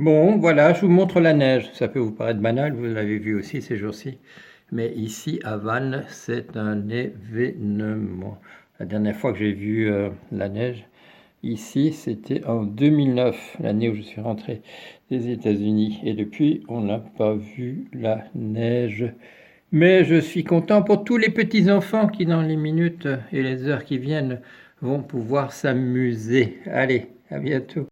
Bon, voilà, je vous montre la neige. Ça peut vous paraître banal, vous l'avez vu aussi ces jours-ci. Mais ici, à Vannes, c'est un événement. La dernière fois que j'ai vu euh, la neige, ici, c'était en 2009, l'année où je suis rentré des États-Unis. Et depuis, on n'a pas vu la neige. Mais je suis content pour tous les petits-enfants qui, dans les minutes et les heures qui viennent, vont pouvoir s'amuser. Allez, à bientôt.